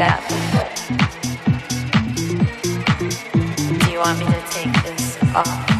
that. Do you want me to take this off?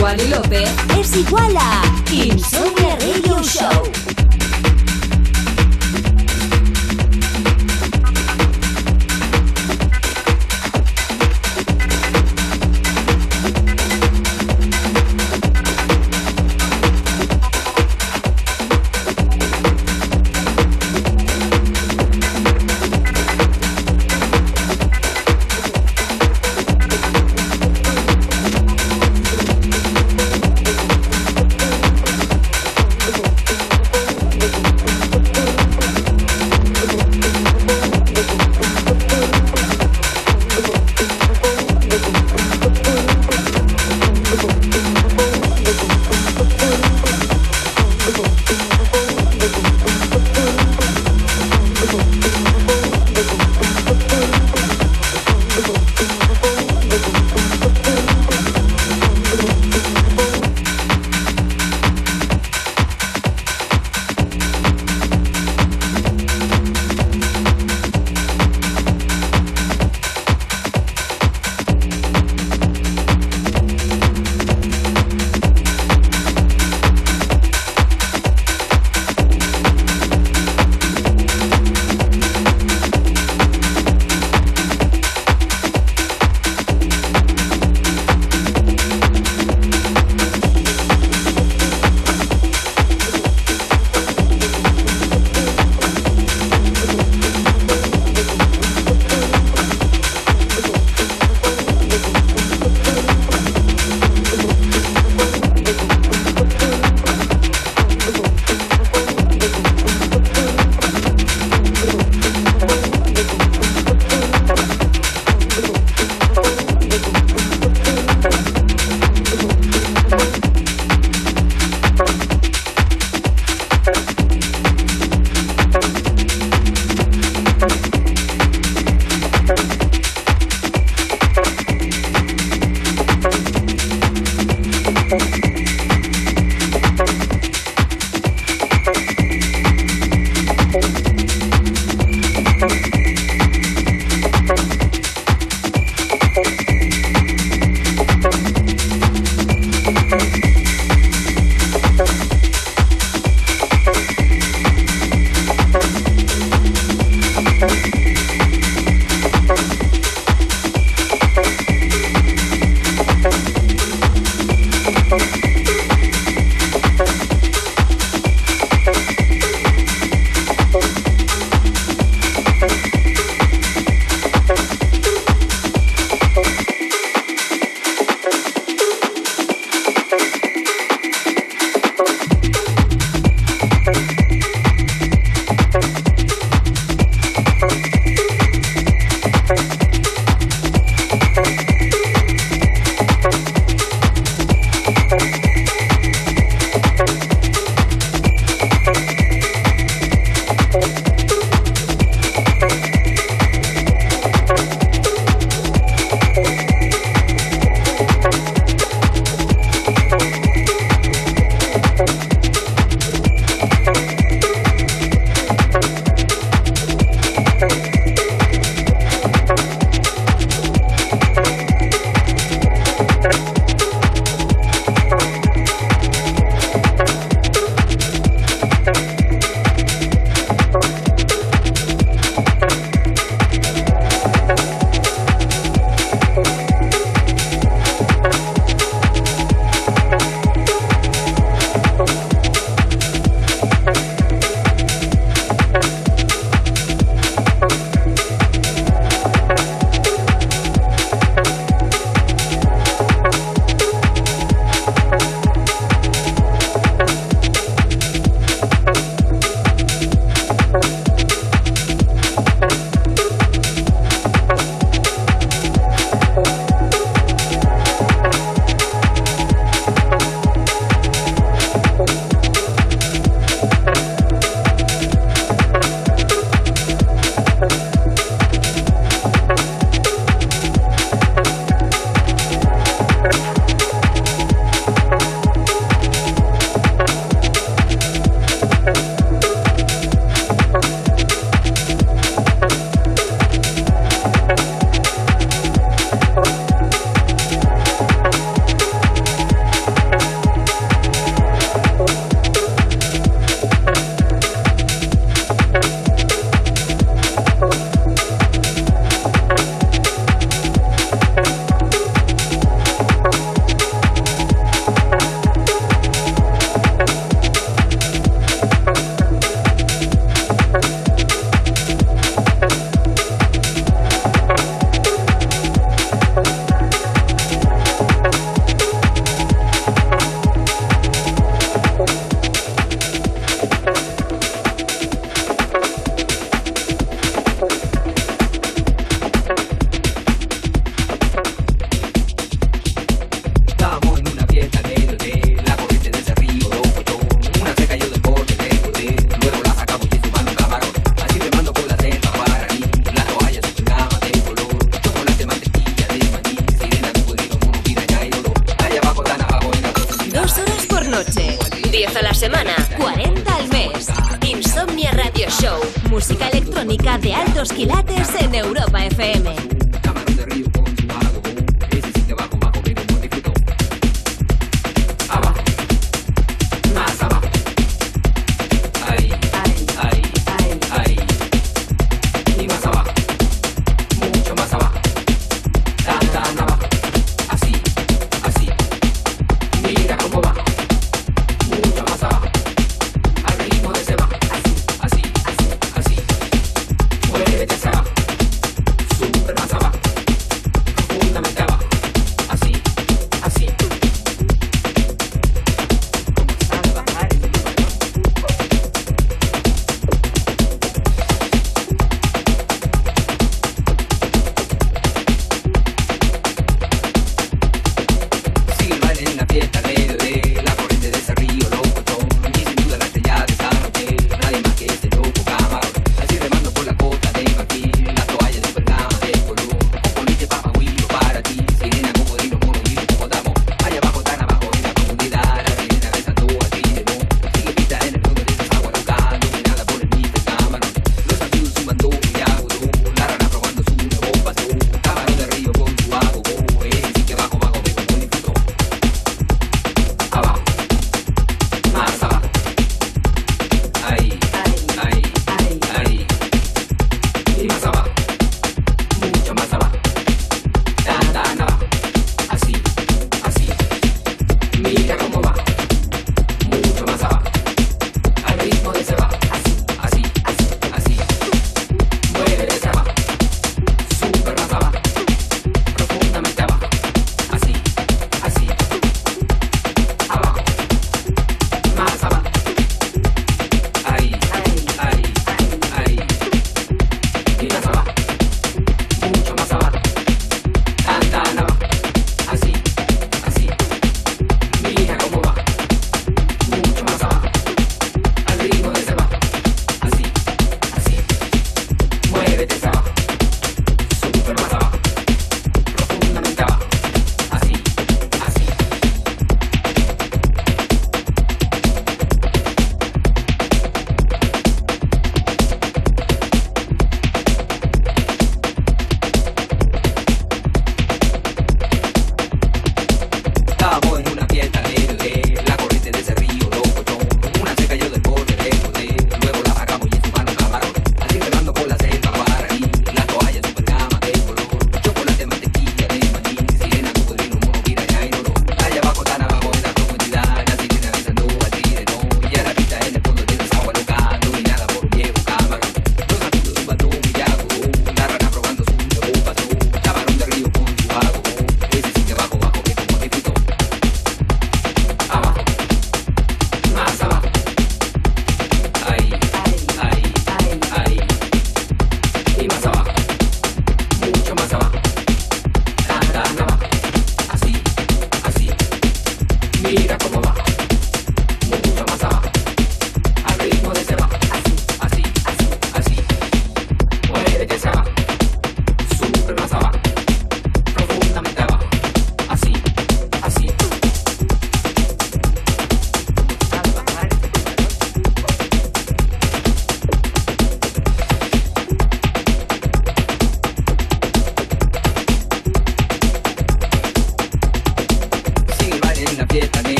Wally López es igual a Insomnia Radio Show.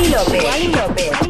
Wally López. Wally López.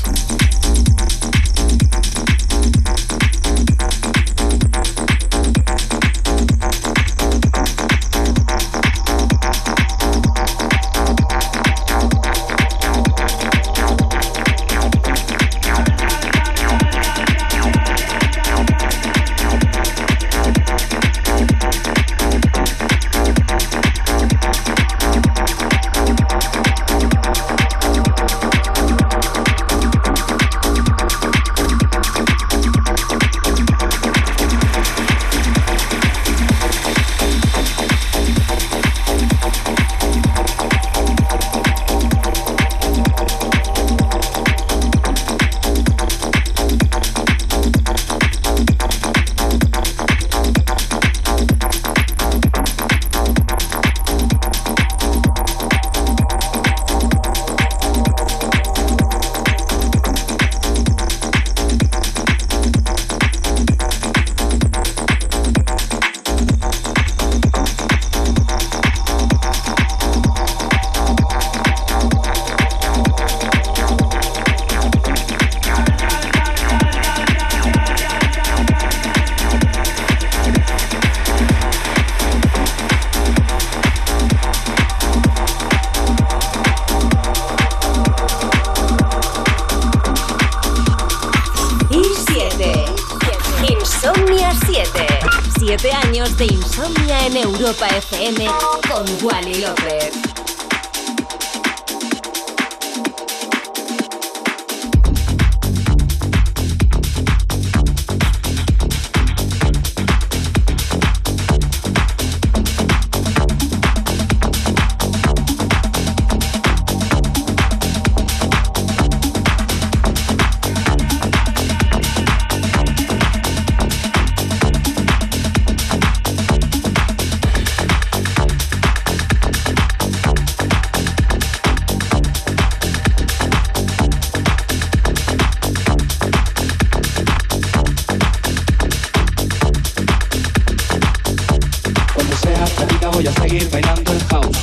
voy a seguir bailando el house.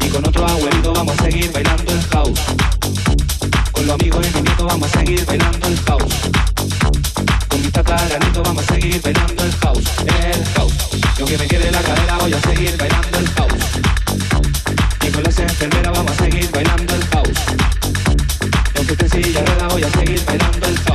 Y con otro abuelito vamos a seguir bailando el house. Con los amigos y mi nieto vamos a seguir bailando el house. Con mi tataranito vamos a seguir bailando el house, el house. Y aunque me quede la cadera voy a seguir bailando el house. Y con las enfermeras vamos a seguir bailando el house. Y aunque esté silla rueda voy a seguir bailando el house.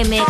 FM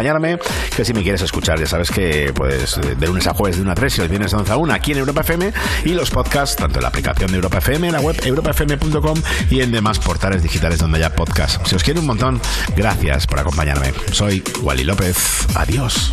acompañarme. Que si me quieres escuchar, ya sabes que pues eh, de lunes a jueves de 1 a 3 y el viernes de 11 a 1 aquí en Europa FM y los podcasts, tanto en la aplicación de Europa FM, en la web europafm.com y en demás portales digitales donde haya podcasts. Si os quiero un montón, gracias por acompañarme. Soy Wally López. Adiós.